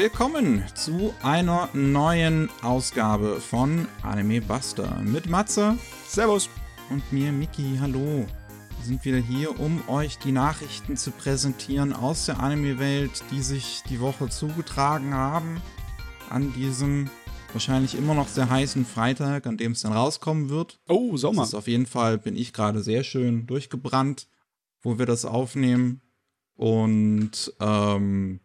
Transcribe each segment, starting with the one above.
willkommen zu einer neuen Ausgabe von Anime Buster mit Matze. Servus. Und mir, Miki. Hallo. Wir sind wieder hier, um euch die Nachrichten zu präsentieren aus der Anime-Welt, die sich die Woche zugetragen haben. An diesem wahrscheinlich immer noch sehr heißen Freitag, an dem es dann rauskommen wird. Oh, Sommer. Das ist auf jeden Fall, bin ich gerade sehr schön durchgebrannt, wo wir das aufnehmen. Und ähm,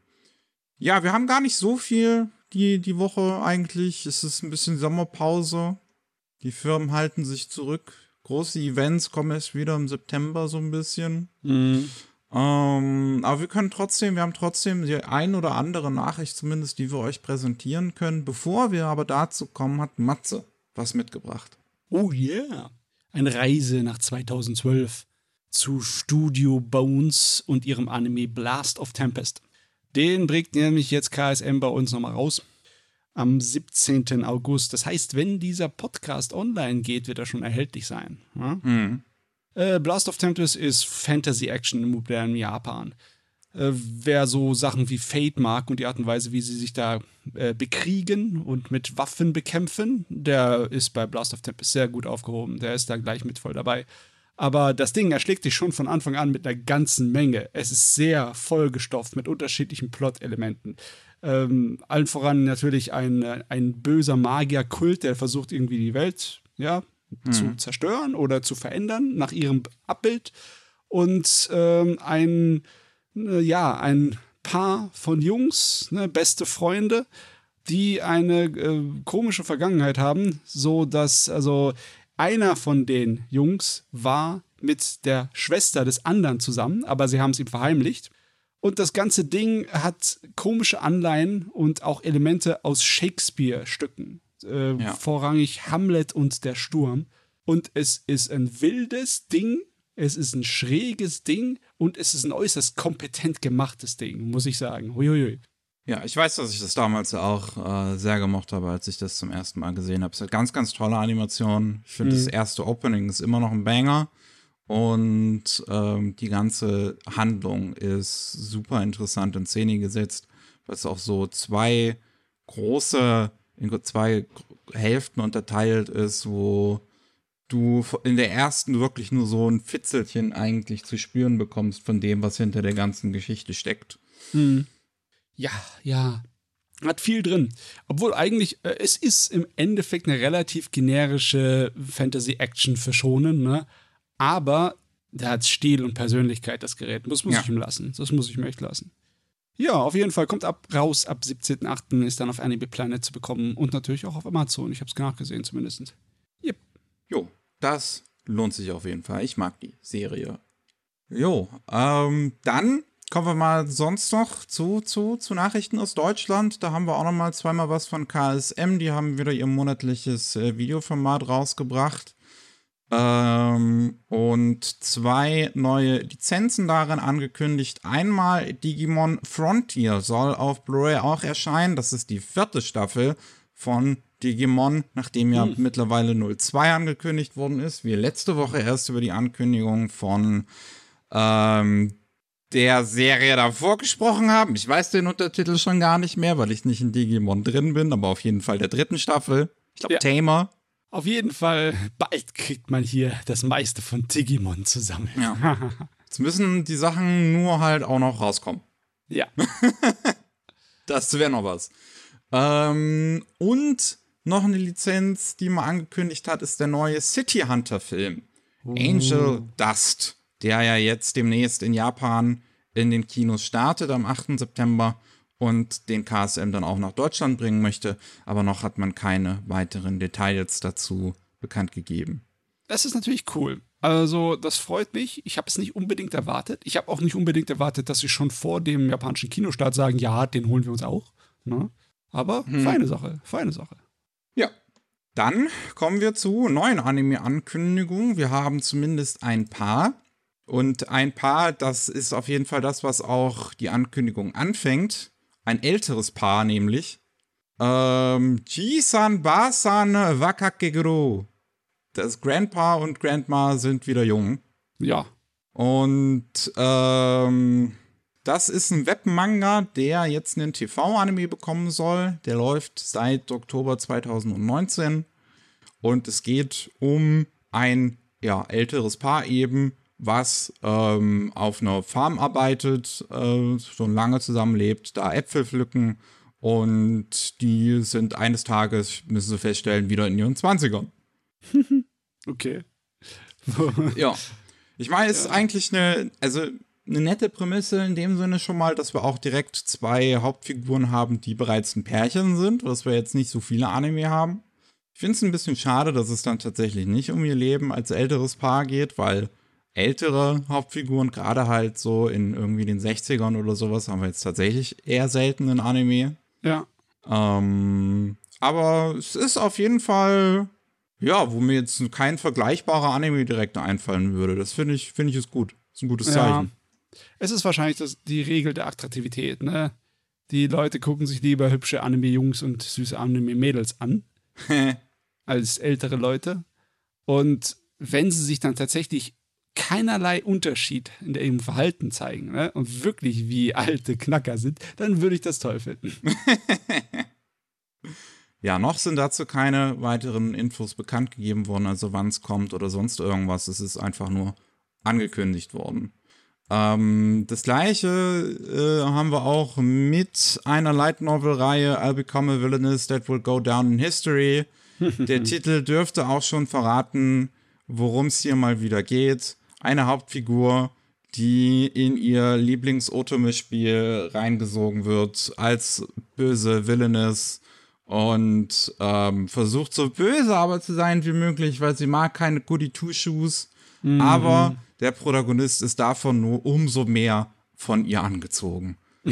ja, wir haben gar nicht so viel die, die Woche eigentlich. Es ist ein bisschen Sommerpause. Die Firmen halten sich zurück. Große Events kommen erst wieder im September so ein bisschen. Mhm. Ähm, aber wir können trotzdem, wir haben trotzdem die ein oder andere Nachricht zumindest, die wir euch präsentieren können. Bevor wir aber dazu kommen, hat Matze was mitgebracht. Oh yeah. Eine Reise nach 2012 zu Studio Bones und ihrem Anime Blast of Tempest. Den bringt nämlich jetzt KSM bei uns nochmal raus. Am 17. August. Das heißt, wenn dieser Podcast online geht, wird er schon erhältlich sein. Ja? Mhm. Äh, Blast of Tempest ist Fantasy-Action im modernen Japan. Äh, wer so Sachen wie Fate mag und die Art und Weise, wie sie sich da äh, bekriegen und mit Waffen bekämpfen, der ist bei Blast of Tempest sehr gut aufgehoben. Der ist da gleich mit voll dabei. Aber das Ding erschlägt dich schon von Anfang an mit einer ganzen Menge. Es ist sehr vollgestopft mit unterschiedlichen Plot-Elementen. Ähm, allen voran natürlich ein, ein böser Magier-Kult, der versucht irgendwie die Welt ja, mhm. zu zerstören oder zu verändern nach ihrem Abbild. Und ähm, ein, äh, ja, ein Paar von Jungs, ne, beste Freunde, die eine äh, komische Vergangenheit haben, so dass also einer von den Jungs war mit der Schwester des anderen zusammen, aber sie haben es ihm verheimlicht. Und das ganze Ding hat komische Anleihen und auch Elemente aus Shakespeare-Stücken. Äh, Ja. Vorrangig Hamlet und der Sturm. Und es ist ein wildes Ding, es ist ein schräges Ding und es ist ein äußerst kompetent gemachtes Ding, muss ich sagen. Huiuiui. Ja, ich weiß, dass ich das damals auch äh, sehr gemocht habe, als ich das zum ersten Mal gesehen habe. Es hat ganz, ganz tolle Animationen. Ich finde, das erste Opening ist immer noch ein Banger. Und ähm, die ganze Handlung ist super interessant in Szene gesetzt, weil es auch so zwei große, in zwei Hälften unterteilt ist, wo du in der ersten wirklich nur so ein Fitzelchen eigentlich zu spüren bekommst von dem, was hinter der ganzen Geschichte steckt. Ja, ja. Hat viel drin. Obwohl eigentlich, äh, es ist im Endeffekt eine relativ generische Fantasy-Action für Schonen, ne? Aber der hat Stil und Persönlichkeit, das Gerät. Das muss Ja. ich ihm lassen. Das muss ich ihm echt lassen. Ja, auf jeden Fall kommt ab raus ab 17.8. ist dann auf Anime Planet zu bekommen und natürlich auch auf Amazon. Ich habe es nachgesehen zumindest. Yep. Jo, das lohnt sich auf jeden Fall. Ich mag die Serie. Jo, ähm, dann kommen wir mal sonst noch zu, zu, zu Nachrichten aus Deutschland. Da haben wir auch noch mal zweimal was von KSM. Die haben wieder ihr monatliches äh, Videoformat rausgebracht. Ähm, und zwei neue Lizenzen darin angekündigt. Einmal Digimon Frontier soll auf Blu-ray auch erscheinen. Das ist die vierte Staffel von Digimon, nachdem ja mittlerweile 02 angekündigt worden ist. Wir letzte Woche erst über die Ankündigung von ähm, der Serie davor gesprochen haben. Ich weiß den Untertitel schon gar nicht mehr, weil ich nicht in Digimon drin bin, aber auf jeden Fall der dritten Staffel. Ich glaube, Ja. Tamer. Auf jeden Fall, bald kriegt man hier das meiste von Digimon zusammen. Ja. Jetzt müssen die Sachen nur halt auch noch rauskommen. ja. Das wäre noch was. Ähm, und noch eine Lizenz, die man angekündigt hat, ist der neue City Hunter Film. Angel Dust, der ja jetzt demnächst in Japan in den Kinos startet am 8. September und den KSM dann auch nach Deutschland bringen möchte. Aber noch hat man keine weiteren Details dazu bekannt gegeben. Das ist natürlich cool. Also, das freut mich. Ich habe es nicht unbedingt erwartet. Ich habe auch nicht unbedingt erwartet, dass sie schon vor dem japanischen Kinostart sagen, ja, den holen wir uns auch. Ne? Aber feine Sache, feine Sache. Ja. Dann kommen wir zu neuen Anime-Ankündigungen. Wir haben zumindest ein paar. Und ein paar, das ist auf jeden Fall das, was auch die Ankündigung anfängt. Ein älteres Paar nämlich. Ähm, Jisan Basan Wakakeguro. Das Grandpa und Grandma sind wieder jung. Ja. Und ähm, das ist ein Webmanga, der jetzt einen TV-Anime bekommen soll. Der läuft seit Oktober 2019. Und es geht um ein ja, älteres Paar eben, was ähm, auf einer Farm arbeitet, äh, schon lange zusammenlebt, da Äpfel pflücken und die sind eines Tages, müssen sie feststellen, wieder in ihren 20ern. okay. ja. Ich meine, es ja. ist eigentlich eine, also eine nette Prämisse in dem Sinne schon mal, dass wir auch direkt zwei Hauptfiguren haben, die bereits ein Pärchen sind, was wir jetzt nicht so viele Anime haben. Ich finde es ein bisschen schade, dass es dann tatsächlich nicht um ihr Leben als älteres Paar geht, weil ältere Hauptfiguren, gerade halt so in irgendwie den 60ern oder sowas, haben wir jetzt tatsächlich eher selten in Anime. Ja. Ähm, aber es ist auf jeden Fall, ja, wo mir jetzt kein vergleichbarer Anime direkt einfallen würde. Das finde ich, finde ich ist gut. Das ist ein gutes Zeichen. Ja. Es ist wahrscheinlich das, die Regel der Attraktivität, ne? Die Leute gucken sich lieber hübsche Anime-Jungs und süße Anime-Mädels an als ältere Leute. Und wenn sie sich dann tatsächlich keinerlei Unterschied in ihrem Verhalten zeigen ne? und wirklich wie alte Knacker sind, dann würde ich das toll finden. ja, noch sind dazu keine weiteren Infos bekannt gegeben worden, also wann es kommt oder sonst irgendwas. Es ist einfach nur angekündigt worden. Ähm, das gleiche äh, haben wir auch mit einer Light Novel-Reihe I'll Become a Villainous That Will Go Down in History. Der Titel dürfte auch schon verraten, worum es hier mal wieder geht eine Hauptfigur, die in ihr Lieblings-Otome-Spiel reingesogen wird als böse Villainess und ähm, versucht so böse aber zu sein wie möglich, weil sie mag keine Goody-Two-Shoes. Mhm. Aber der Protagonist ist davon nur umso mehr von ihr angezogen. oh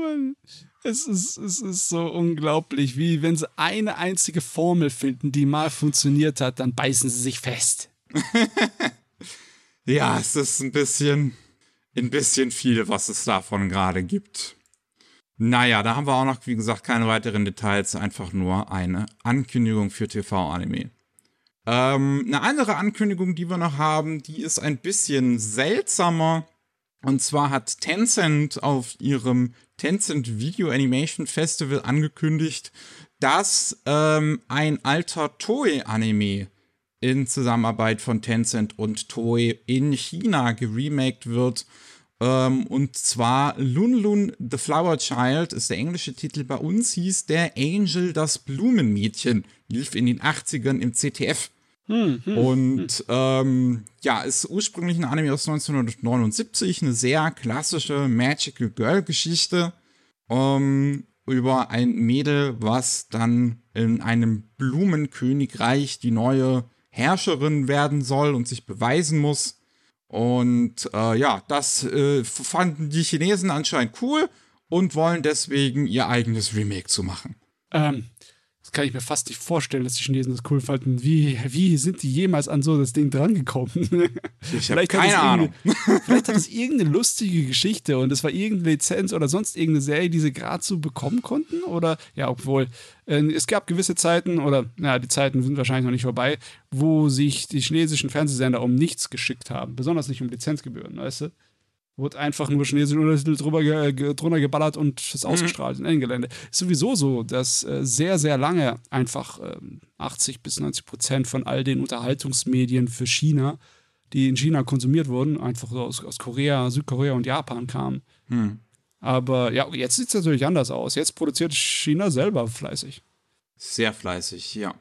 Mann. Es ist, es ist so unglaublich, wie wenn sie eine einzige Formel finden, die mal funktioniert hat, dann beißen sie sich fest. ja, es ist ein bisschen, ein bisschen viel, was es davon gerade gibt. Naja, da haben wir auch noch, wie gesagt, keine weiteren Details, einfach nur eine Ankündigung für TV-Anime. Ähm, eine andere Ankündigung, die wir noch haben, die ist ein bisschen seltsamer. Und zwar hat Tencent auf ihrem Tencent Video Animation Festival angekündigt, dass ähm, ein alter Toei-Anime in Zusammenarbeit von Tencent und Toei in China geremaked wird. Ähm, und zwar Lun Lun the Flower Child ist der englische Titel. Bei uns hieß der Angel das Blumenmädchen. Lief in den 80ern im ZDF. Hm, hm, und ähm, ja, ist ursprünglich ein Anime aus 1979, eine sehr klassische Magical Girl Geschichte ähm, über ein Mädel, was dann in einem Blumenkönigreich die neue Herrscherin werden soll und sich beweisen muss. Und äh, ja, das äh, fanden die Chinesen anscheinend cool und wollen deswegen ihr eigenes Remake zu machen. Ähm, das kann ich mir fast nicht vorstellen, dass die Chinesen das cool fanden. Wie, wie sind die jemals an so das Ding drangekommen? Ich habe keine Ahnung. vielleicht hat es irgendeine lustige Geschichte und es war irgendeine Lizenz oder sonst irgendeine Serie, die sie gerade so bekommen konnten. Oder, ja, obwohl, äh, es gab gewisse Zeiten, oder, ja, die Zeiten sind wahrscheinlich noch nicht vorbei, wo sich die chinesischen Fernsehsender um nichts geschickt haben. Besonders nicht um Lizenzgebühren, weißt du? Wurde einfach nur chinesische Untertitel drüber ge drunter geballert und ist mhm. ausgestrahlt in Gelände. Ist sowieso so, dass äh, sehr, sehr lange einfach äh, 80 bis 90 Prozent von all den Unterhaltungsmedien für China, die in China konsumiert wurden, einfach so aus, aus Korea, Südkorea und Japan kamen. Mhm. Aber ja, jetzt sieht es natürlich anders aus. Jetzt produziert China selber fleißig. Sehr fleißig, ja.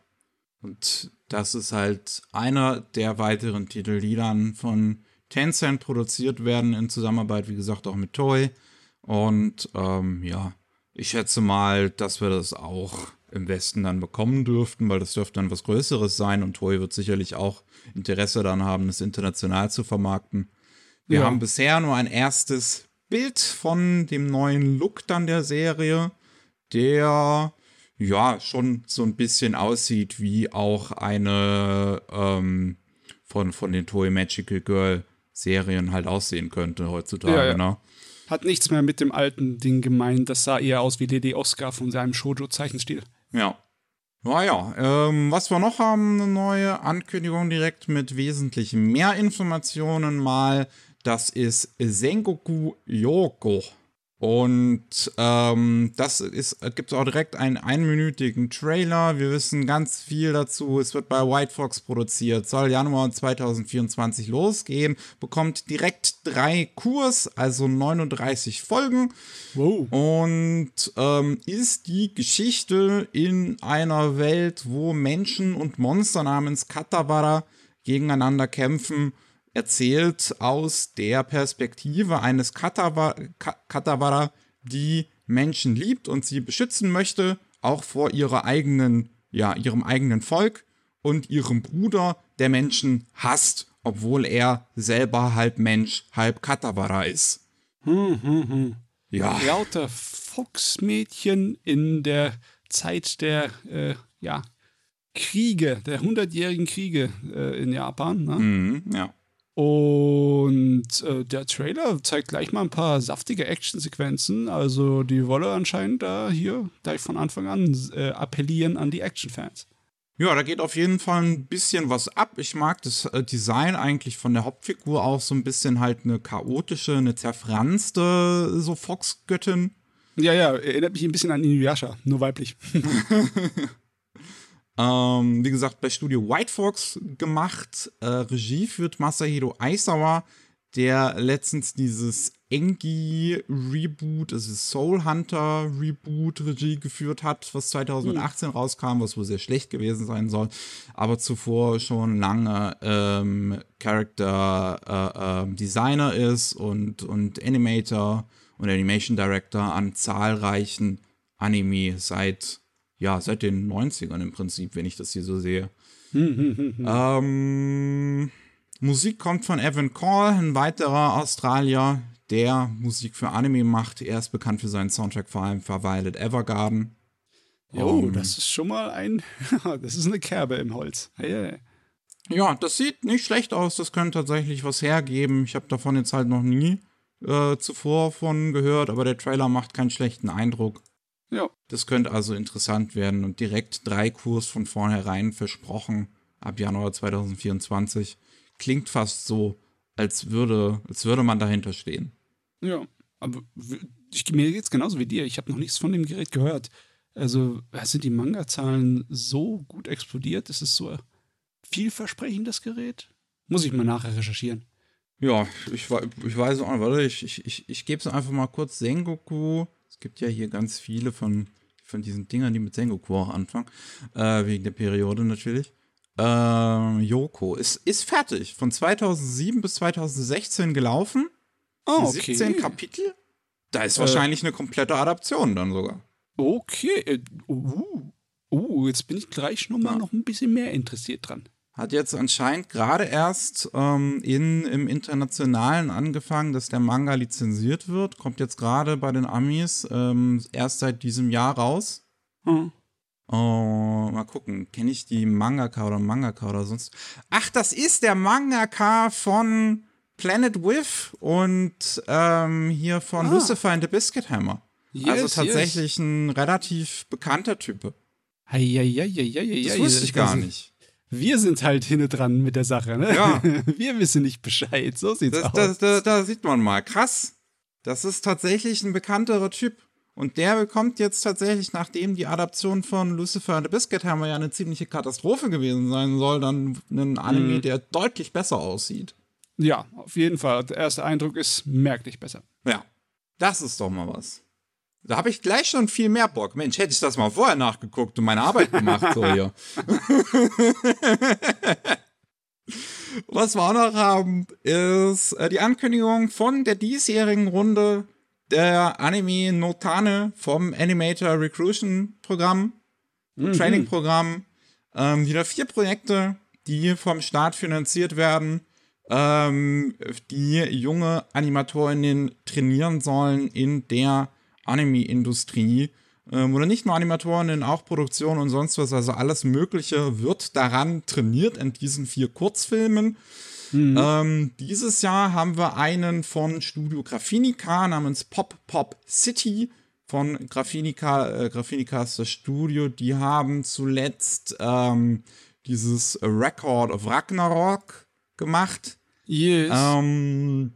Und das ist halt einer der weiteren Titel, die dann von Tencent produziert werden in Zusammenarbeit, wie gesagt, auch mit Toei. Und ähm, ja, ich schätze mal, dass wir das auch im Westen dann bekommen dürften, weil das dürfte dann was Größeres sein und Toei wird sicherlich auch Interesse daran haben, das international zu vermarkten. Wir ja. haben bisher nur ein erstes Bild von dem neuen Look dann der Serie, der ja schon so ein bisschen aussieht wie auch eine ähm, von, von den Toei Magical Girl Serien halt aussehen könnte heutzutage. Ja, ja. Ne? Hat nichts mehr mit dem alten Ding gemeint. Das sah eher aus wie Lady Oscar von seinem Shoujo-Zeichenstil. Ja. Naja, ähm, was wir noch haben, eine neue Ankündigung direkt mit wesentlich mehr Informationen mal. Das ist Sengoku Yoko. Und ähm, das ist, gibt auch direkt einen einminütigen Trailer. Wir wissen ganz viel dazu. Es wird bei White Fox produziert, soll Januar 2024 losgehen, bekommt direkt drei Kurs, also 39 Folgen. Wow. Und ähm, ist die Geschichte in einer Welt, wo Menschen und Monster namens Katawara gegeneinander kämpfen erzählt aus der Perspektive eines Katawara, die Menschen liebt und sie beschützen möchte, auch vor ihrer eigenen, ja, ihrem eigenen Volk und ihrem Bruder, der Menschen hasst, obwohl er selber halb Mensch, halb Katawara ist. Hm, hm, hm. Ja. Lauter Fuchsmädchen in der Zeit der, äh, ja, Kriege, der hundertjährigen Kriege äh, in Japan. Ne? Mhm, ja. Und äh, der Trailer zeigt gleich mal ein paar saftige Actionsequenzen. Also die wolle anscheinend da hier gleich von Anfang an äh, appellieren an die Actionfans. Ja, da geht auf jeden Fall ein bisschen was ab. Ich mag das äh, Design eigentlich von der Hauptfigur auch so ein bisschen halt eine chaotische, eine zerfranste so Fox-Göttin. Ja, ja, erinnert mich ein bisschen an Inuyasha, nur weiblich. Ähm, wie gesagt, bei Studio White Fox gemacht. Äh, Regie führt Masahiro Aisawa, der letztens dieses Engi-Reboot, also Soul Hunter Reboot Regie geführt hat, was 2018 mhm. rauskam, was wohl sehr schlecht gewesen sein soll, aber zuvor schon lange ähm, Character äh, äh, Designer ist und, und Animator und Animation Director an zahlreichen Anime seit ja, seit den 90ern im Prinzip, wenn ich das hier so sehe. ähm, Musik kommt von Evan Call, ein weiterer Australier, der Musik für Anime macht. Er ist bekannt für seinen Soundtrack vor allem für Violet Evergarden. Oh, um, das ist schon mal ein, das ist eine Kerbe im Holz. Hey, Ja, das sieht nicht schlecht aus. Das könnte tatsächlich was hergeben. Ich habe davon jetzt halt noch nie äh, zuvor von gehört, aber der Trailer macht keinen schlechten Eindruck. Ja. Das könnte also interessant werden und direkt drei Kurs von vornherein versprochen ab Januar 2024. Klingt fast so, als würde, als würde man dahinter stehen. Ja, aber ich, mir geht's genauso wie dir. Ich habe noch nichts von dem Gerät gehört. Also sind die Manga-Zahlen so gut explodiert? Ist es so vielversprechend, das Gerät? Muss ich mal nachher recherchieren. Ja, ich, ich weiß auch nicht. Warte, ich, ich, ich, ich gebe es einfach mal kurz. Sengoku gibt ja hier ganz viele von, von diesen Dingern, die mit Sengoku auch anfangen. Äh, wegen der Periode natürlich. Ähm, Yoko ist, ist fertig. Von 2007 bis 2016 gelaufen. Oh, okay. 17 Kapitel. Da ist äh, wahrscheinlich eine komplette Adaption dann sogar. Okay. Uh, uh, jetzt bin ich gleich nochmal ja. noch ein bisschen mehr interessiert dran hat jetzt anscheinend gerade erst ähm, in, im Internationalen angefangen, dass der Manga lizenziert wird. Kommt jetzt gerade bei den Amis ähm, erst seit diesem Jahr raus. Hm. Oh, mal gucken, kenne ich die Mangaka oder Mangaka oder sonst. Ach, das ist der Mangaka von Planet With und ähm, hier von ah. Lucifer and the Biscuit Hammer. Yes, also tatsächlich yes. ein relativ bekannter Typ. Hei, hei, hei, das wusste ich gar nicht wir sind halt hinne dran mit der Sache, ne? Ja. Wir wissen nicht Bescheid. So sieht's das, aus. Da, da, da sieht man mal. Krass. Das ist tatsächlich ein bekannterer Typ. Und der bekommt jetzt tatsächlich, nachdem die Adaption von Lucifer and the Biscuit Hammer ja eine ziemliche Katastrophe gewesen sein soll, dann einen Anime, mhm. der deutlich besser aussieht. Ja, auf jeden Fall. Der erste Eindruck ist merklich besser. Ja. Das ist doch mal was. Da habe ich gleich schon viel mehr Bock. Mensch, hätte ich das mal vorher nachgeguckt und meine Arbeit gemacht, so hier. Was wir auch noch haben, ist äh, die Ankündigung von der diesjährigen Runde der Anime Notane vom Animator Recruition Programm, mhm. Training Programm. Ähm, wieder vier Projekte, die vom Staat finanziert werden, ähm, die junge Animatorinnen trainieren sollen in der Anime-Industrie. Ähm, oder nicht nur Animatoren, auch Produktion und sonst was. Also alles Mögliche wird daran trainiert in diesen vier Kurzfilmen. Mhm. Ähm, dieses Jahr haben wir einen von Studio Graphinica namens Pop Pop City. Von Graphinica, äh, ist das Studio. Die haben zuletzt ähm, dieses Record of Ragnarok gemacht. Yes. Ähm,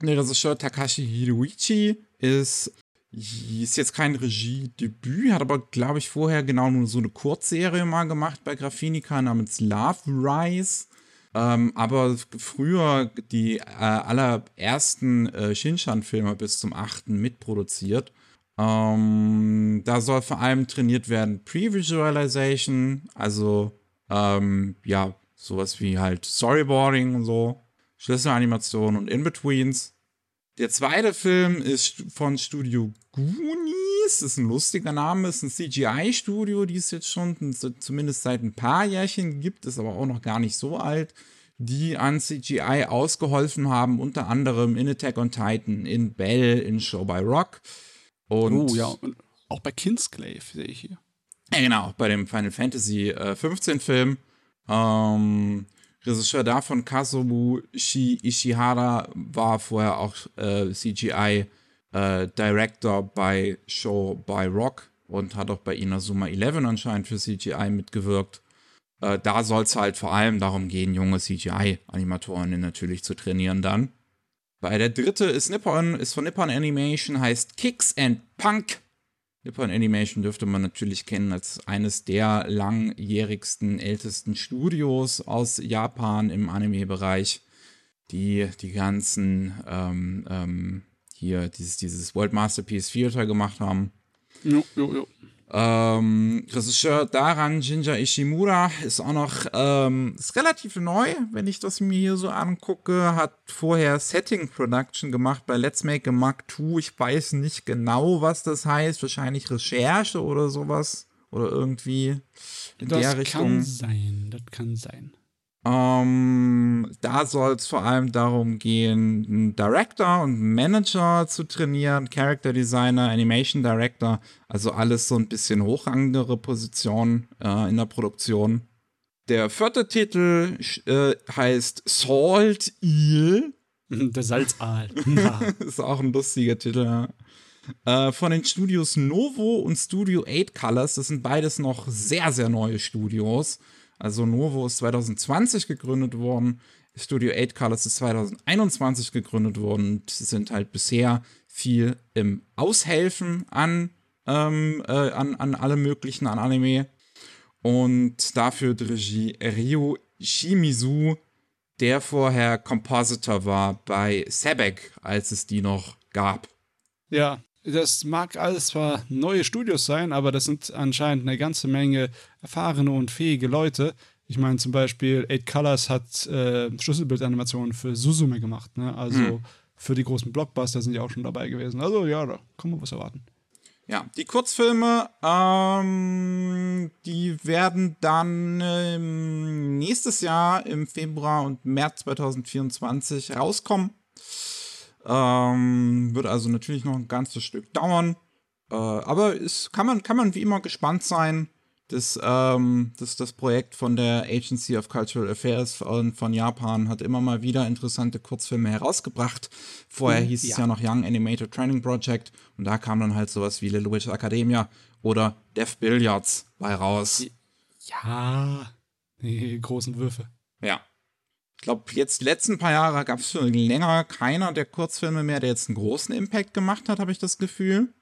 Der Regisseur Takashi Hiroichi ist, ist jetzt kein Regiedebüt, hat aber, glaube ich, vorher genau nur so eine Kurzserie mal gemacht bei Graphinica namens Love Rise. Ähm, aber früher die äh, allerersten äh, Shinshan-Filme bis zum achten mitproduziert. Ähm, da soll vor allem trainiert werden Pre-Visualization, also ähm, ja, sowas wie halt Storyboarding und so, Schlüsselanimation und In-Betweens. Der zweite Film ist von Studio Goonies. Das ist ein lustiger Name, ist ein CGI-Studio, die es jetzt schon zumindest seit ein paar Jährchen gibt, ist aber auch noch gar nicht so alt, die an CGI ausgeholfen haben, unter anderem in Attack on Titan, in Bell, in Show by Rock. Und oh ja, und auch bei Kinsglaive sehe ich hier. Ja, genau, bei dem Final Fantasy äh, 15 Film. Ähm, Regisseur davon, Kazumu Shi Ishihara, war vorher auch äh, CGI äh, Director bei Show by Rock und hat auch bei Inazuma 11 anscheinend für CGI mitgewirkt. Äh, da soll es halt vor allem darum gehen, junge CGI-Animatoren natürlich zu trainieren dann. Bei der dritte ist Nippon, ist von Nippon Animation, heißt Kicks and Punk. Nippon Animation dürfte man natürlich kennen als eines der langjährigsten, ältesten Studios aus Japan im Anime-Bereich, die die ganzen ähm, ähm, hier dieses, dieses World Masterpiece Theater gemacht haben. Jo, jo, jo. Ähm, Regisseur daran, Jinja Ishimura, ist auch noch, ähm, ist relativ neu, wenn ich das mir hier so angucke. Hat vorher Setting Production gemacht bei Let's Make a Mark II. Ich weiß nicht genau, was das heißt. Wahrscheinlich Recherche oder sowas. Oder irgendwie in das der Richtung. Das kann sein, das kann sein. Ähm, da soll es vor allem darum gehen, einen Director und Manager zu trainieren, Character Designer, Animation Director, also alles so ein bisschen hochrangigere Positionen äh, in der Produktion. Der vierte Titel äh, heißt Salt Eel. Der Salzaal. ist auch ein lustiger Titel, ja. Äh, von den Studios Novo und Studio 8 Colors. Das sind beides noch sehr, sehr neue Studios. Also Novo ist 2020 gegründet worden, Studio 8 Colors ist 2021 gegründet worden und sind halt bisher viel im Aushelfen an, ähm, äh, an, an alle möglichen, an Anime. Und dafür die Regie Ryo Shimizu, der vorher Compositor war bei Sebek, als es die noch gab. Ja, das mag alles zwar neue Studios sein, aber das sind anscheinend eine ganze Menge erfahrene und fähige Leute. Ich meine zum Beispiel, Eight Colors hat äh, Schlüsselbildanimationen für Suzume gemacht. Ne? Also hm. für die großen Blockbuster sind die auch schon dabei gewesen. Also ja, da kann man was erwarten. Ja, die Kurzfilme, ähm, die werden dann ähm, nächstes Jahr im Februar und März 2024 rauskommen. Ähm, wird also natürlich noch ein ganzes Stück dauern. Äh, aber es kann man, kann man wie immer gespannt sein. Das, ähm, das, das Projekt von der Agency of Cultural Affairs von, von Japan hat immer mal wieder interessante Kurzfilme herausgebracht. Vorher hieß ja. es ja noch Young Animated Training Project und da kam dann halt sowas wie Little Witch Academia oder Death Billiards bei raus. Ja, die großen Würfe. Ja. Ich glaube, jetzt die letzten paar Jahre gab es schon länger keiner der Kurzfilme mehr, der jetzt einen großen Impact gemacht hat, habe ich das Gefühl.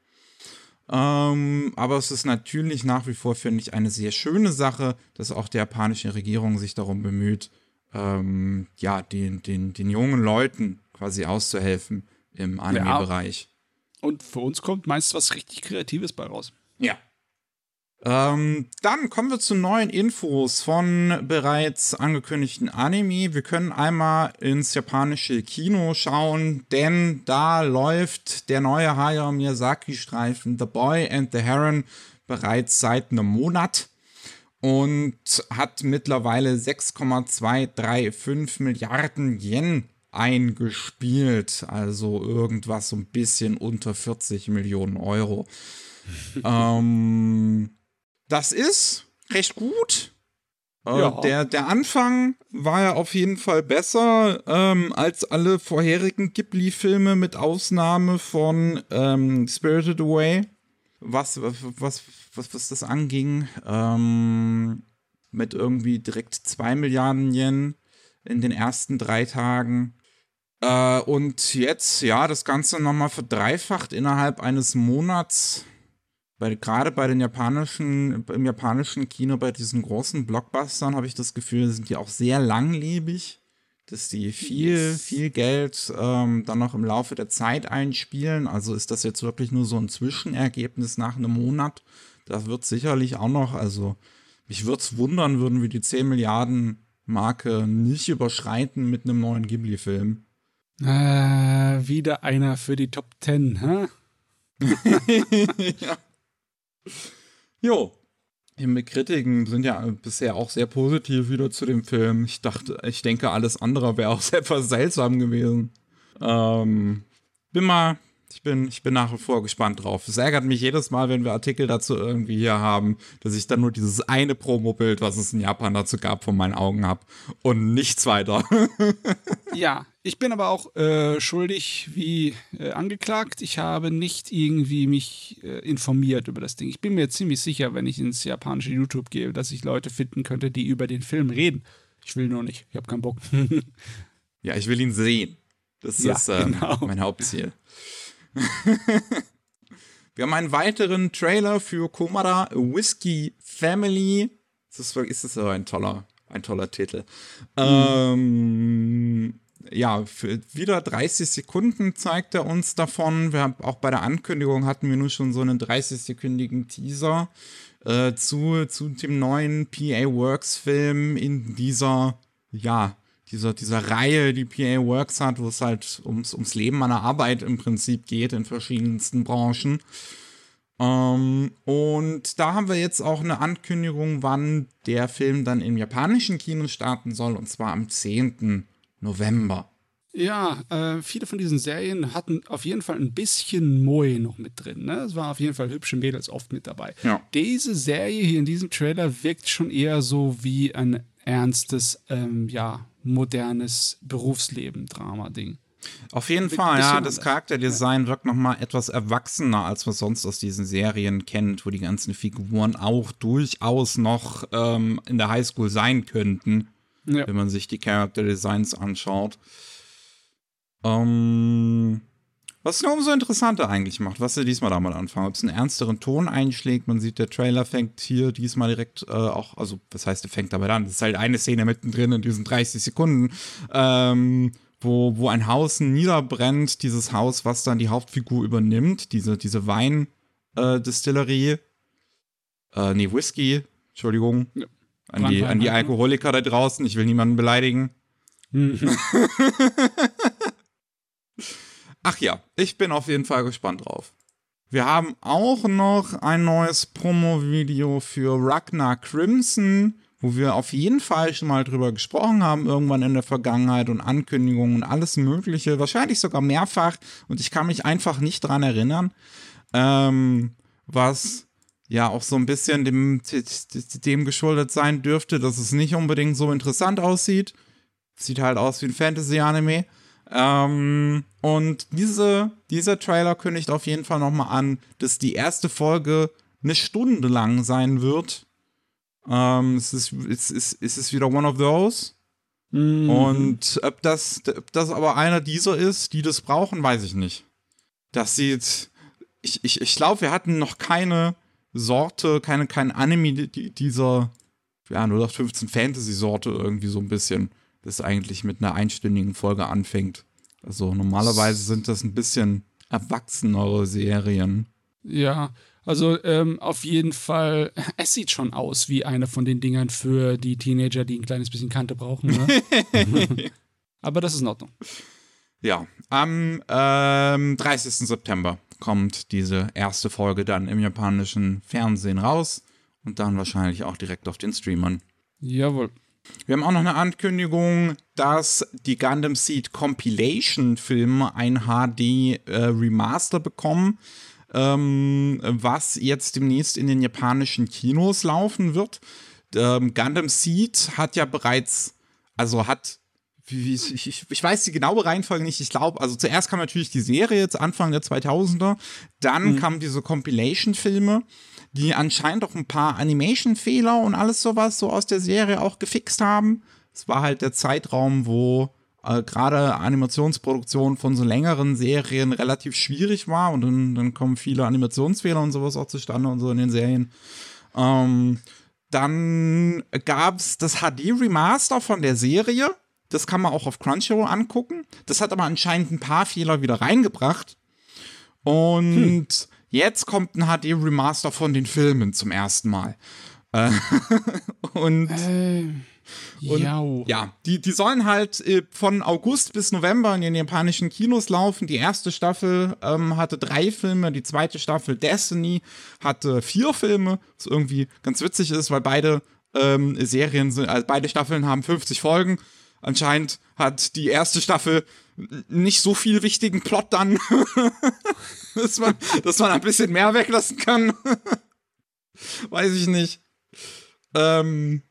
Ähm, aber es ist natürlich nach wie vor, finde ich, eine sehr schöne Sache, dass auch die japanische Regierung sich darum bemüht, ähm, ja, den, den, den jungen Leuten quasi auszuhelfen im Anime-Bereich. Ja. Und für uns kommt meist was richtig Kreatives bei raus. Ja, ähm, dann kommen wir zu neuen Infos von bereits angekündigten Anime. Wir können einmal ins japanische Kino schauen, denn da läuft der neue Hayao Miyazaki-Streifen The Boy and the Heron bereits seit einem Monat und hat mittlerweile 6,235 Milliarden Yen eingespielt, also irgendwas so ein bisschen unter 40 Millionen Euro. ähm, das ist recht gut. Äh, ja. der, der Anfang war ja auf jeden Fall besser ähm, als alle vorherigen Ghibli-Filme, mit Ausnahme von ähm, Spirited Away. Was, was, was, was, das anging, ähm, mit irgendwie direkt 2 Milliarden Yen in den ersten drei Tagen. Äh, und jetzt, ja, das Ganze nochmal verdreifacht innerhalb eines Monats. Bei, gerade bei den japanischen, im japanischen Kino, bei diesen großen Blockbustern, habe ich das Gefühl, sind die auch sehr langlebig, dass die viel, yes. viel Geld ähm, dann noch im Laufe der Zeit einspielen. Also ist das jetzt wirklich nur so ein Zwischenergebnis nach einem Monat. Das wird sicherlich auch noch, also mich würde es wundern, würden wir die 10 Milliarden Marke nicht überschreiten mit einem neuen Ghibli-Film. Äh, wieder einer für die Top 10, hä? ja. Jo. Die Kritiken sind ja bisher auch sehr positiv wieder zu dem Film. Ich dachte, ich denke, alles andere wäre auch etwas seltsam gewesen. Ähm, bin mal ich bin, ich bin nach wie vor gespannt drauf. Es ärgert mich jedes Mal, wenn wir Artikel dazu irgendwie hier haben, dass ich dann nur dieses eine Promo-Bild, was es in Japan dazu gab, vor meinen Augen habe und nichts weiter. ja, ich bin aber auch äh, schuldig wie äh, angeklagt. Ich habe nicht irgendwie mich äh, informiert über das Ding. Ich bin mir ziemlich sicher, wenn ich ins japanische YouTube gehe, dass ich Leute finden könnte, die über den Film reden. Ich will nur nicht. Ich habe keinen Bock. ja, ich will ihn sehen. Das ja, ist ähm, genau. mein Hauptziel. Wir haben einen weiteren Trailer für Komada Whiskey Family. Das ist, ist das ein toller, ein toller Titel. Mhm. Ähm, ja, für wieder 30 Sekunden zeigt er uns davon. Wir haben auch bei der Ankündigung hatten wir nur schon so einen 30-sekündigen Teaser äh, zu, zu dem neuen PA Works Film in dieser, ja, dieser, dieser Reihe, die PA Works hat, wo es halt ums, ums Leben an der Arbeit im Prinzip geht in verschiedensten Branchen. Ähm, und da haben wir jetzt auch eine Ankündigung, wann der Film dann im japanischen Kino starten soll, und zwar am 10. November. Ja, äh, viele von diesen Serien hatten auf jeden Fall ein bisschen Moe noch mit drin. Ne? Es war auf jeden Fall hübsche Mädels oft mit dabei. Ja. Diese Serie hier in diesem Trailer wirkt schon eher so wie ein ernstes, ähm, ja, modernes Berufsleben-Drama-Ding. Auf jeden Fall, ja. Das Charakterdesign ja. wirkt nochmal etwas erwachsener, als man sonst aus diesen Serien kennt, wo die ganzen Figuren auch durchaus noch ähm, in der Highschool sein könnten, ja. wenn man sich die Charakterdesigns anschaut. Ähm, was es nur umso interessanter eigentlich macht, was sie diesmal damit anfangen. Ob es einen ernsteren Ton einschlägt, man sieht, der Trailer fängt hier diesmal direkt äh, auch, also was heißt, der fängt dabei an? Das ist halt eine Szene mittendrin in diesen 30 Sekunden, ähm, wo, wo ein Haus niederbrennt, dieses Haus, was dann die Hauptfigur übernimmt, diese, diese Wein-Distillerie, äh, äh, nee, Whisky, Entschuldigung, ja. An, die, an die Alkoholiker da draußen, ich will niemanden beleidigen. Mhm. Ach ja, ich bin auf jeden Fall gespannt drauf. Wir haben auch noch ein neues Promo-Video für Ragnar Crimson, wo wir auf jeden Fall schon mal drüber gesprochen haben, irgendwann in der Vergangenheit und Ankündigungen und alles Mögliche, wahrscheinlich sogar mehrfach und ich kann mich einfach nicht dran erinnern, ähm, was ja auch so ein bisschen dem, dem geschuldet sein dürfte, dass es nicht unbedingt so interessant aussieht. Sieht halt aus wie ein Fantasy-Anime. Ähm, und diese, dieser Trailer kündigt auf jeden Fall nochmal an, dass die erste Folge eine Stunde lang sein wird. Ähm, es, ist, es, ist, es ist wieder one of those. Mhm. Und ob das, ob das aber einer dieser ist, die das brauchen, weiß ich nicht. Das sieht. Ich, ich, ich glaube, wir hatten noch keine Sorte, keine, kein Anime dieser ja, 0815 Fantasy-Sorte irgendwie so ein bisschen das eigentlich mit einer einstündigen Folge anfängt. Also normalerweise sind das ein bisschen erwachsenere Serien. Ja, also ähm, auf jeden Fall, es sieht schon aus wie eine von den Dingern für die Teenager, die ein kleines bisschen Kante brauchen. Ne? Aber das ist in Ordnung. Ja, am ähm, 30. September kommt diese erste Folge dann im japanischen Fernsehen raus und dann wahrscheinlich auch direkt auf den Streamern. Jawohl. Wir haben auch noch eine Ankündigung, dass die Gundam Seed Compilation Filme ein HD äh, Remaster bekommen, ähm, was jetzt demnächst in den japanischen Kinos laufen wird. Ähm, Gundam Seed hat ja bereits, also hat ich, ich, ich, weiß die genaue Reihenfolge nicht. Ich glaube, also zuerst kam natürlich die Serie jetzt Anfang der 2000er, dann mhm. kamen diese Compilation-Filme die anscheinend auch ein paar Animation-Fehler und alles sowas so aus der Serie auch gefixt haben. Es war halt der Zeitraum, wo äh, gerade Animationsproduktion von so längeren Serien relativ schwierig war und dann, dann kommen viele Animationsfehler und sowas auch zustande und so in den Serien. Ähm, dann gab es das HD-Remaster von der Serie. Das kann man auch auf Crunchyroll angucken. Das hat aber anscheinend ein paar Fehler wieder reingebracht. Und hm. jetzt kommt ein HD-Remaster von den Filmen zum ersten Mal. Äh, und. Äh. Und, ja, die, die sollen halt äh, von August bis November in den japanischen Kinos laufen. Die erste Staffel ähm, hatte drei Filme, die zweite Staffel Destiny hatte vier Filme, was irgendwie ganz witzig ist, weil beide ähm, Serien sind, also beide Staffeln haben 50 Folgen. Anscheinend hat die erste Staffel nicht so viel wichtigen Plot dann, dass, man, dass man ein bisschen mehr weglassen kann. Weiß ich nicht. Ähm,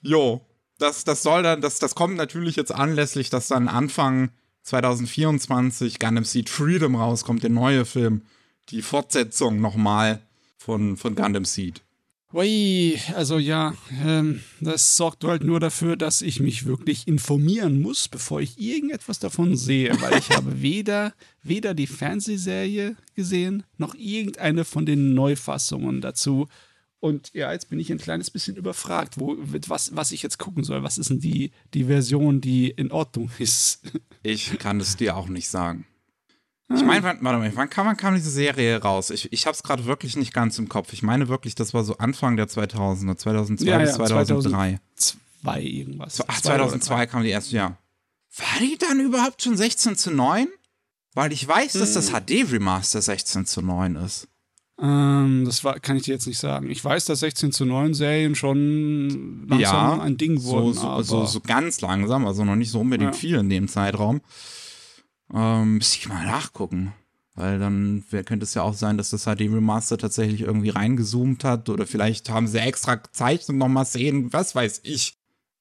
jo das, das soll dann, das, das kommt natürlich jetzt anlässlich, dass dann Anfang 2024 Gundam Seed Freedom rauskommt, der neue Film. Die Fortsetzung nochmal von, von Gundam Seed. Ui, also ja, ähm, das sorgt halt nur dafür, dass ich mich wirklich informieren muss, bevor ich irgendetwas davon sehe, weil ich habe weder, weder die Fernsehserie gesehen, noch irgendeine von den Neufassungen dazu. Und ja, jetzt bin ich ein kleines bisschen überfragt, wo, was, was ich jetzt gucken soll. Was ist denn die, die Version, die in Ordnung ist? Ich kann es dir auch nicht sagen. Ich meine, warte mal, wann kam, wann kam diese Serie raus? Ich, ich habe es gerade wirklich nicht ganz im Kopf. Ich meine wirklich, das war so Anfang der 2000er, 2002 ja, bis ja, 2003. 2002 irgendwas. Ach, 2002 kam die erste, ja. War die dann überhaupt schon 16 zu 9? Weil ich weiß, dass das HD-Remaster 16 zu 9 ist. Ähm, das war, kann ich dir jetzt nicht sagen. Ich weiß, dass 16 zu 9 Serien schon langsam ja, ein Ding wurden. So, so, so, so, ganz langsam, also noch nicht so unbedingt ja. viel in dem Zeitraum. Ähm, müsste ich mal nachgucken. Weil dann könnte es ja auch sein, dass das HD Remaster tatsächlich irgendwie reingezoomt hat oder vielleicht haben sie extra Zeit und nochmal sehen, was weiß ich.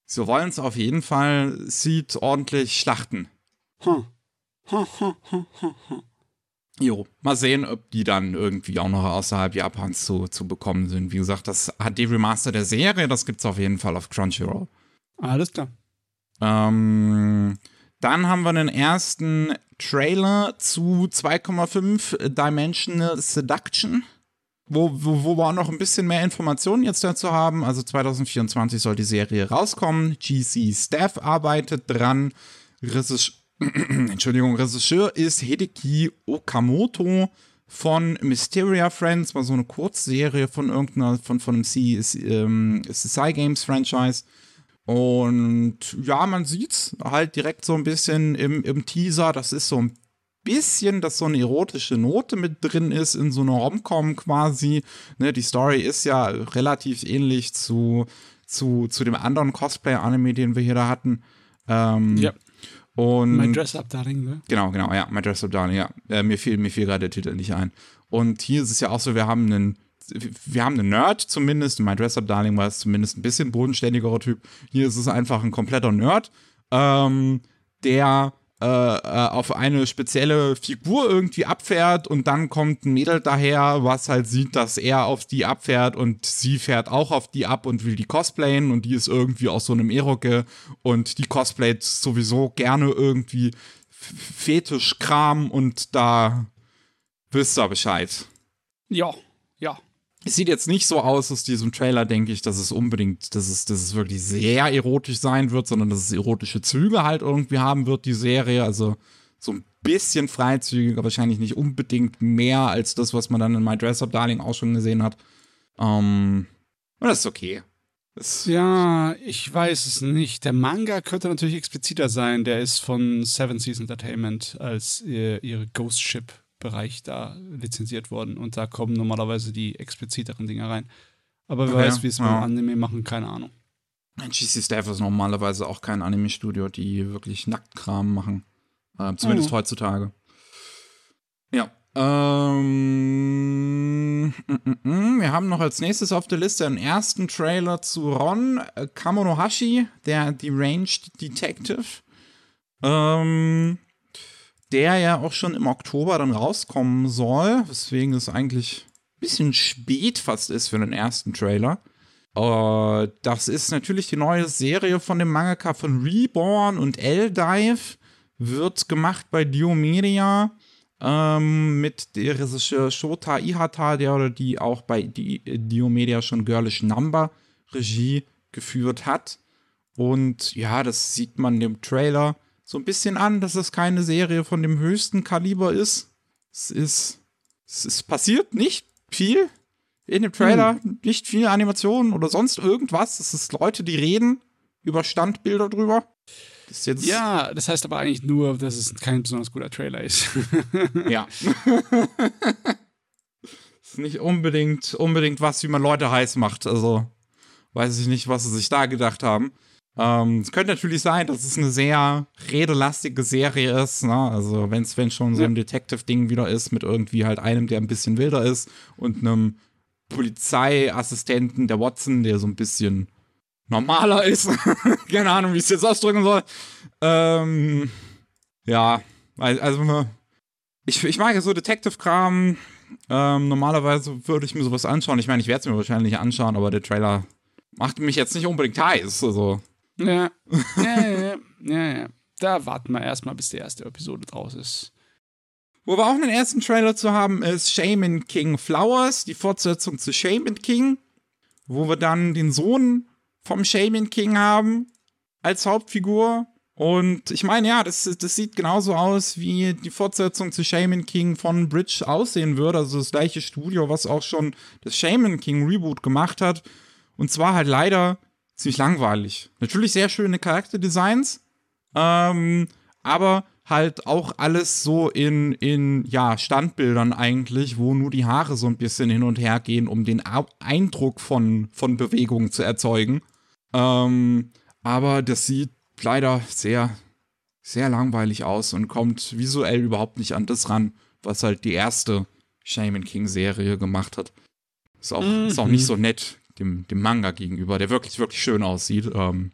Sie wollen es auf jeden Fall sieht ordentlich schlachten. Hm. Hm, hm, hm, hm, hm. Jo, mal sehen, ob die dann irgendwie auch noch außerhalb Japans zu, zu bekommen sind. Wie gesagt, das hat die Remaster der Serie, das gibt's auf jeden Fall auf Crunchyroll. Alles klar. Ähm, dann haben wir den ersten Trailer zu 2,5 Dimensional Seduction, wo, wo, wo wir auch noch ein bisschen mehr Informationen jetzt dazu haben. Also 2024 soll die Serie rauskommen. GC Staff arbeitet dran. Regisseur Entschuldigung, Regisseur ist Hideki Okamoto von Mysteria Friends, war so eine Kurzserie von irgendeiner, von, von einem C, ähm, CSI Games Franchise. Und ja, man sieht's halt direkt so ein bisschen im, im Teaser. Das ist so ein bisschen, dass so eine erotische Note mit drin ist in so einer Romcom quasi. Ne, die Story ist ja relativ ähnlich zu, zu, zu dem anderen Cosplay-Anime, den wir hier da hatten. Ähm, ja. Und My Dress Up Darling, ne? Genau, genau, ja, My Dress Up Darling, ja. Äh, mir fiel, mir fiel gerade der Titel nicht ein. Und hier ist es ja auch so, wir haben einen, wir haben einen Nerd zumindest, in My Dress Up Darling war es zumindest ein bisschen bodenständigerer Typ. Hier ist es einfach ein kompletter Nerd, ähm, der äh, äh, auf eine spezielle Figur irgendwie abfährt und dann kommt ein Mädel daher, was halt sieht, dass er auf die abfährt und sie fährt auch auf die ab und will die cosplayen und die ist irgendwie aus so einem Eroke und die cosplayt sowieso gerne irgendwie Fetischkram und da wisst ihr Bescheid. Ja. Es sieht jetzt nicht so aus aus diesem Trailer, denke ich, dass es unbedingt, dass es, dass es wirklich sehr erotisch sein wird, sondern dass es erotische Züge halt irgendwie haben wird, die Serie. Also so ein bisschen freizügiger, wahrscheinlich nicht unbedingt mehr als das, was man dann in My Dress Up Darling auch schon gesehen hat. Ähm, und das ist okay. Das ja, ich weiß es nicht. Der Manga könnte natürlich expliziter sein. Der ist von Seven Seas Entertainment als ihr, ihre Ghost Ship Bereich da lizenziert worden und da kommen normalerweise die expliziteren Dinge rein. Aber wer okay, weiß, wie es ja. beim Anime machen, keine Ahnung. GC Staff ist normalerweise auch kein Anime-Studio, die wirklich Nacktkram machen. Äh, zumindest oh. heutzutage. Ja. Ähm, mm, mm, mm. Wir haben noch als nächstes auf der Liste einen ersten Trailer zu Ron äh, Kamonohashi, der Deranged Detective. Ähm, der ja auch schon im Oktober dann rauskommen soll, weswegen es eigentlich ein bisschen spät fast ist für den ersten Trailer. Äh, das ist natürlich die neue Serie von dem Mangaka von Reborn und L-Dive. Wird gemacht bei Dio Media ähm, mit der Regisseur Shota Ihata, der oder die auch bei Dio Media schon Girlish Number Regie geführt hat. Und ja, das sieht man dem Trailer so ein bisschen an, dass es keine Serie von dem höchsten Kaliber ist. Es ist, es ist passiert nicht viel in dem Trailer, hm. nicht viel Animation oder sonst irgendwas. Es ist Leute, die reden über Standbilder drüber. Das ja, das heißt aber eigentlich nur, dass es kein besonders guter Trailer ist. ja. ist nicht unbedingt, unbedingt was, wie man Leute heiß macht. Also weiß ich nicht, was sie sich da gedacht haben. Ähm, es könnte natürlich sein, dass es eine sehr redelastige Serie ist. Ne? Also wenn es schon so ein Detective-Ding wieder ist mit irgendwie halt einem, der ein bisschen wilder ist und einem Polizeiassistenten, der Watson, der so ein bisschen normaler ist. Keine Ahnung, wie ich es jetzt ausdrücken soll. Ähm, ja, also ich, ich mag ja so Detective-Kram. Ähm, normalerweise würde ich mir sowas anschauen. Ich meine, ich werde es mir wahrscheinlich anschauen, aber der Trailer macht mich jetzt nicht unbedingt heiß. Also. Ja. ja, ja, ja, ja. Da warten wir erstmal, bis die erste Episode draus ist. Wo wir auch einen ersten Trailer zu haben, ist Shaman King Flowers, die Fortsetzung zu Shaman King, wo wir dann den Sohn vom Shaman King haben als Hauptfigur. Und ich meine, ja, das, das sieht genauso aus, wie die Fortsetzung zu Shaman King von Bridge aussehen würde. Also das gleiche Studio, was auch schon das Shaman King Reboot gemacht hat. Und zwar halt leider ziemlich langweilig. Natürlich sehr schöne Charakterdesigns, ähm, aber halt auch alles so in, in, ja, Standbildern eigentlich, wo nur die Haare so ein bisschen hin und her gehen, um den Eindruck von, von Bewegung zu erzeugen. Ähm, aber das sieht leider sehr, sehr langweilig aus und kommt visuell überhaupt nicht an das ran, was halt die erste Shaman King Serie gemacht hat. Ist auch, mhm. ist auch nicht so nett dem, dem Manga gegenüber, der wirklich, wirklich schön aussieht. Ähm,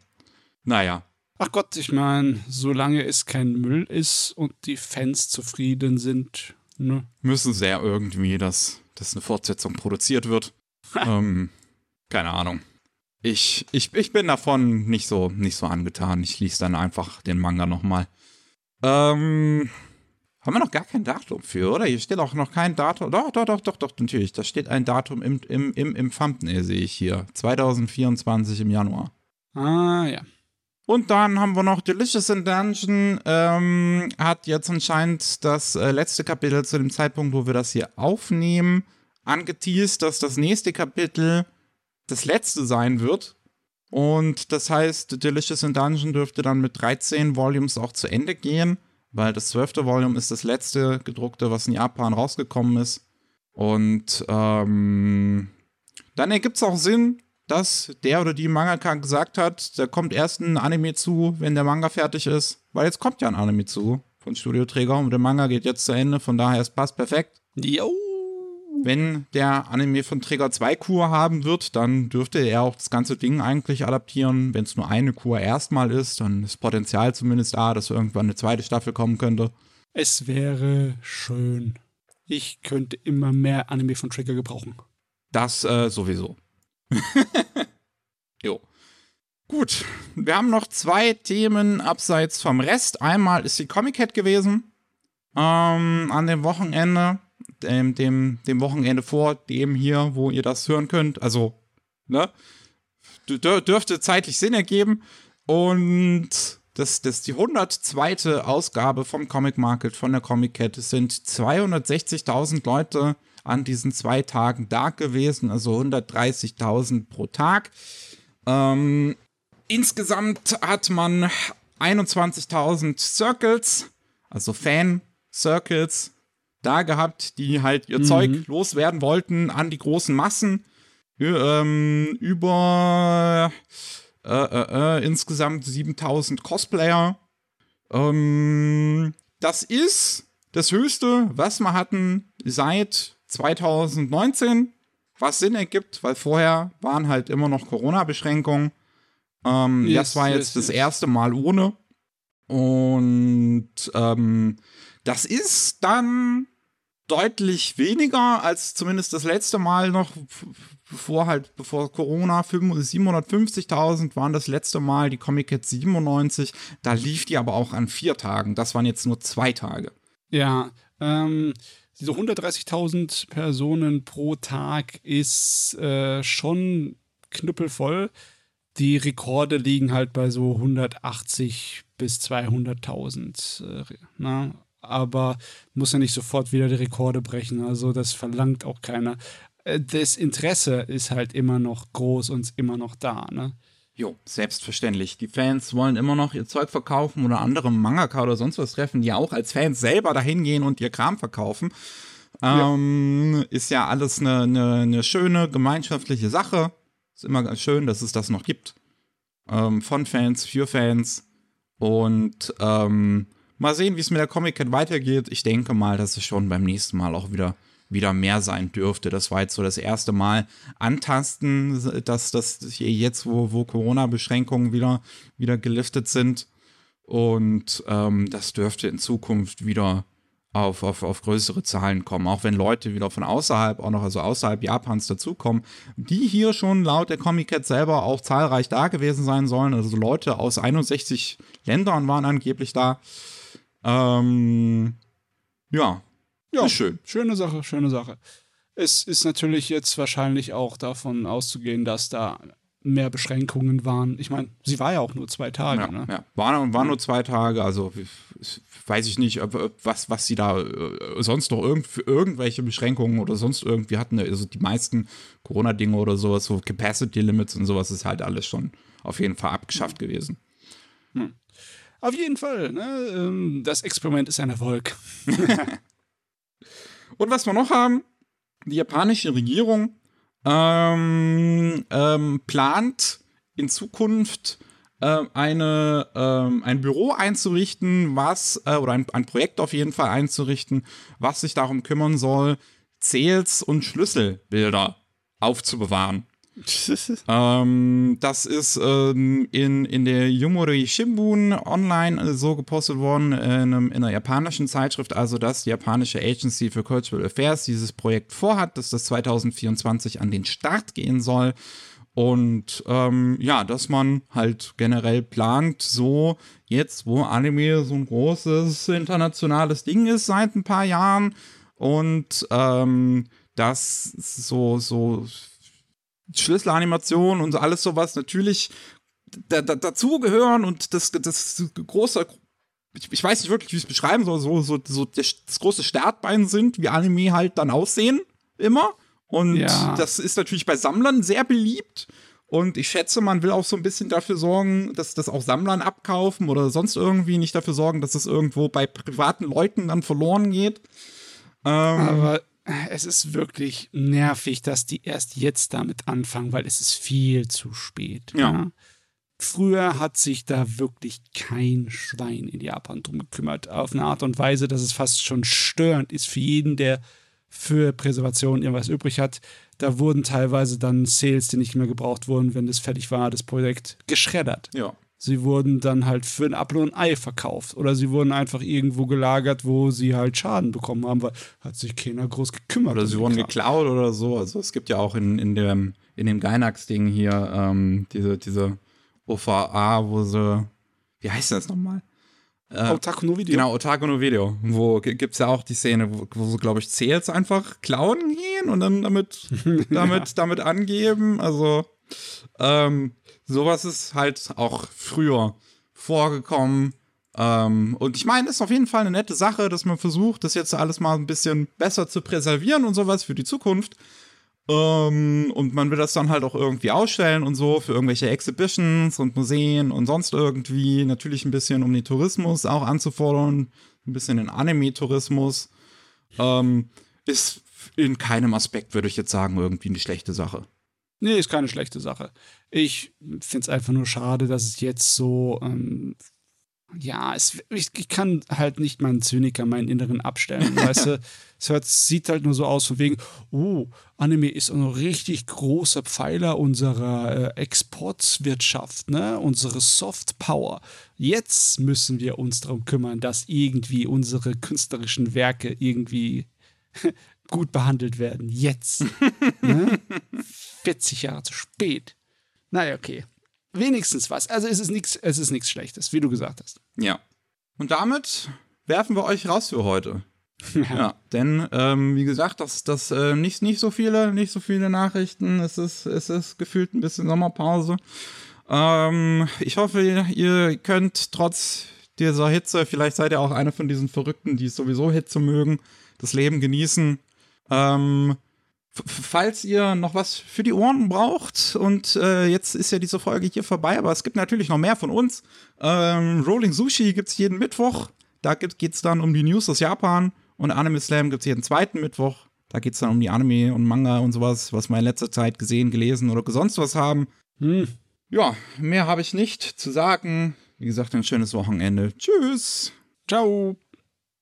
naja. Ach Gott, ich meine, solange es kein Müll ist und die Fans zufrieden sind, ne? Müssen sie ja irgendwie, dass, dass eine Fortsetzung produziert wird. ähm, keine Ahnung ich, ich, ich bin davon nicht so, nicht so angetan. Ich lese dann einfach den Manga nochmal. Ähm, haben wir noch gar kein Datum für, oder? Hier steht auch noch kein Datum. Doch, doch, doch, doch, doch, natürlich. Da steht ein Datum im, im, im, im Thumbnail, sehe ich hier. 2024 im Januar. Ah, ja. Und dann haben wir noch Delicious in Dungeon. Ähm, hat jetzt anscheinend das äh, letzte Kapitel zu dem Zeitpunkt, wo wir das hier aufnehmen, angeteased, dass das nächste Kapitel das letzte sein wird. Und das heißt, Delicious in Dungeon dürfte dann mit 13 Volumes auch zu Ende gehen, weil das zwölfte Volume ist das letzte gedruckte, was in Japan rausgekommen ist. Und ähm, dann ergibt es auch Sinn, dass der oder die Mangaka gesagt hat, da kommt erst ein Anime zu, wenn der Manga fertig ist. Weil jetzt kommt ja ein Anime zu von Studio Träger und der Manga geht jetzt zu Ende, von daher es passt perfekt. Jo wenn der Anime von Trigger 2 Kur haben wird, dann dürfte er auch das ganze Ding eigentlich adaptieren. Wenn es nur eine Kur erstmal ist, dann ist Potenzial zumindest da, dass irgendwann eine zweite Staffel kommen könnte. Es wäre schön. Ich könnte immer mehr Anime von Trigger gebrauchen. Das äh, sowieso. jo. Gut, wir haben noch zwei Themen abseits vom Rest. Einmal ist die Comic Cat gewesen ähm, an dem Wochenende dem, dem, dem Wochenende vor dem hier, wo ihr das hören könnt. Also, ne? Dürfte zeitlich Sinn ergeben. Und das, das die 102. Ausgabe vom Comic Market, von der Comic Cat. Es sind 260.000 Leute an diesen zwei Tagen da gewesen, also 130.000 pro Tag. Ähm, insgesamt hat man 21.000 Circles, also Fan-Circles, da gehabt, die halt ihr mhm. Zeug loswerden wollten an die großen Massen. Ähm, über äh, äh, äh, insgesamt 7000 Cosplayer. Ähm, das ist das Höchste, was wir hatten seit 2019, was Sinn ergibt, weil vorher waren halt immer noch Corona-Beschränkungen. Ähm, yes, das war jetzt yes, das yes. erste Mal ohne. Und ähm, das ist dann deutlich weniger als zumindest das letzte Mal noch, bevor halt, bevor Corona, 750.000 waren das letzte Mal, die Comic Cat 97, da lief die aber auch an vier Tagen, das waren jetzt nur zwei Tage. Ja, ähm, diese 130.000 Personen pro Tag ist äh, schon knüppelvoll. Die Rekorde liegen halt bei so 180 bis 200.000. Äh, ne? Aber muss ja nicht sofort wieder die Rekorde brechen. Also das verlangt auch keiner. Äh, das Interesse ist halt immer noch groß und immer noch da, ne? Jo, selbstverständlich. Die Fans wollen immer noch ihr Zeug verkaufen oder andere Mangaka oder sonst was treffen, die auch als Fans selber dahin gehen und ihr Kram verkaufen. Ähm, ja. Ist ja alles eine, eine, eine, schöne gemeinschaftliche Sache. Ist immer schön, dass es das noch gibt. Ähm, von Fans, für Fans. Und ähm, Mal sehen, wie es mit der Comic Cat weitergeht. Ich denke mal, dass es schon beim nächsten Mal auch wieder, wieder mehr sein dürfte. Das war jetzt so das erste Mal antasten, dass das jetzt, wo, wo Corona-Beschränkungen wieder, wieder geliftet sind. Und ähm, das dürfte in Zukunft wieder auf, auf, auf größere Zahlen kommen. Auch wenn Leute wieder von außerhalb, auch noch also außerhalb Japans dazukommen, die hier schon laut der Comic Cat selber auch zahlreich da gewesen sein sollen. Also Leute aus 61 Ländern waren angeblich da. Ähm, ja, ja, ist schön. Schöne Sache, schöne Sache. Es ist natürlich jetzt wahrscheinlich auch davon auszugehen, dass da mehr Beschränkungen waren. Ich meine, sie war ja auch nur zwei Tage. Ja, ne? ja. War, war nur zwei Tage, also weiß ich nicht, was, was sie da äh, sonst noch irgend, für irgendwelche Beschränkungen oder sonst irgendwie hatten. Also die meisten Corona-Dinge oder sowas, so Capacity Limits und sowas ist halt alles schon auf jeden Fall abgeschafft gewesen. Auf jeden Fall, ne? Ähm, das Experiment ist ein Erfolg. Und was wir noch haben, die japanische Regierung ähm, ähm, plant in Zukunft äh, eine, äh, ein Büro einzurichten, was, äh, oder ein, ein Projekt auf jeden Fall einzurichten, was sich darum kümmern soll, Zähls- und Schlüsselbilder aufzubewahren. ähm, das ist ähm, in, in der Yumori Shimbun online äh, so gepostet worden, in, einem, in einer japanischen Zeitschrift, also dass die japanische Agency for Cultural Affairs dieses Projekt vorhat, dass das 2024 an den Start gehen soll. Und ähm, ja, dass man halt generell plant, so jetzt, wo Anime so ein großes internationales Ding ist seit ein paar Jahren und ähm, das so, so Schlüsselanimation und alles sowas natürlich da, da, dazugehören und das, das große, ich, ich weiß nicht wirklich, wie ich es beschreiben soll, so, so, so das, das große Startbein sind, wie Anime halt dann aussehen, immer. Und ja. das ist natürlich bei Sammlern sehr beliebt. Und ich schätze, man will auch so ein bisschen dafür sorgen, dass das auch Sammlern abkaufen oder sonst irgendwie nicht dafür sorgen, dass es irgendwo bei privaten Leuten dann verloren geht. Ähm, Aber es ist wirklich nervig, dass die erst jetzt damit anfangen, weil es ist viel zu spät. Ja. ja. Früher hat sich da wirklich kein Schwein in Japan drum gekümmert. Auf eine Art und Weise, dass es fast schon störend ist für jeden, der für Präservation irgendwas übrig hat. Da wurden teilweise dann Sales, die nicht mehr gebraucht wurden, wenn das fertig war, das Projekt geschreddert. Ja. Sie wurden dann halt für ein Apfel und ein Ei verkauft. Oder sie wurden einfach irgendwo gelagert, wo sie halt Schaden bekommen haben, weil hat sich keiner groß gekümmert. Oder sie wurden geklaut oder so. Also es gibt ja auch in, in dem, in dem Gainax-Ding hier ähm, diese, diese OVA, wo sie, wie heißt das nochmal? Äh, Otaku no Video. Genau, Otaku no Video. Wo gibt es ja auch die Szene, wo, wo so, glaube ich, Zähls einfach klauen gehen und dann damit, damit, ja. damit angeben. Also, ähm, sowas ist halt auch früher vorgekommen. Ähm, und ich meine, ist auf jeden Fall eine nette Sache, dass man versucht, das jetzt alles mal ein bisschen besser zu präservieren und sowas für die Zukunft. Ähm, und man will das dann halt auch irgendwie ausstellen und so für irgendwelche Exhibitions und Museen und sonst irgendwie. Natürlich ein bisschen, um den Tourismus auch anzufordern. Ein bisschen den Anime-Tourismus. Ähm, ist in keinem Aspekt, würde ich jetzt sagen, irgendwie eine schlechte Sache. Nee, ist keine schlechte Sache. Ich finde es einfach nur schade, dass es jetzt so, ähm, ja, es, ich, ich, kann halt nicht meinen Zyniker, meinen Inneren abstellen, weißt du? Es hört, sieht halt nur so aus von wegen, oh, Anime ist ein richtig großer Pfeiler unserer äh, Exportwirtschaft, ne? Unsere Soft Power. Jetzt müssen wir uns darum kümmern, dass irgendwie unsere künstlerischen Werke irgendwie gut behandelt werden. Jetzt. ne? 40 Jahre zu spät. Naja, okay. Wenigstens was. Also es ist nichts, es ist nichts Schlechtes, wie du gesagt hast. Ja. Und damit werfen wir euch raus für heute. ja, denn ähm, wie gesagt, das, das äh, nicht, nicht so viele, nicht so viele Nachrichten. Es ist, es ist gefühlt ein bisschen Sommerpause. Ähm, ich hoffe, ihr könnt trotz dieser Hitze, vielleicht seid ihr auch einer von diesen Verrückten, die sowieso Hitze mögen, das Leben genießen. Ähm, falls ihr noch was für die Ohren braucht, und äh, jetzt ist ja diese Folge hier vorbei, aber es gibt natürlich noch mehr von uns. Ähm, Rolling Sushi gibt es jeden Mittwoch. Da geht es dann um die News aus Japan. Und Anime Slam gibt es jeden zweiten Mittwoch. Da geht es dann um die Anime und Manga und sowas, was wir in letzter Zeit gesehen, gelesen oder sonst was haben. Hm. Ja, mehr habe ich nicht zu sagen. Wie gesagt, ein schönes Wochenende. Tschüss. Ciao.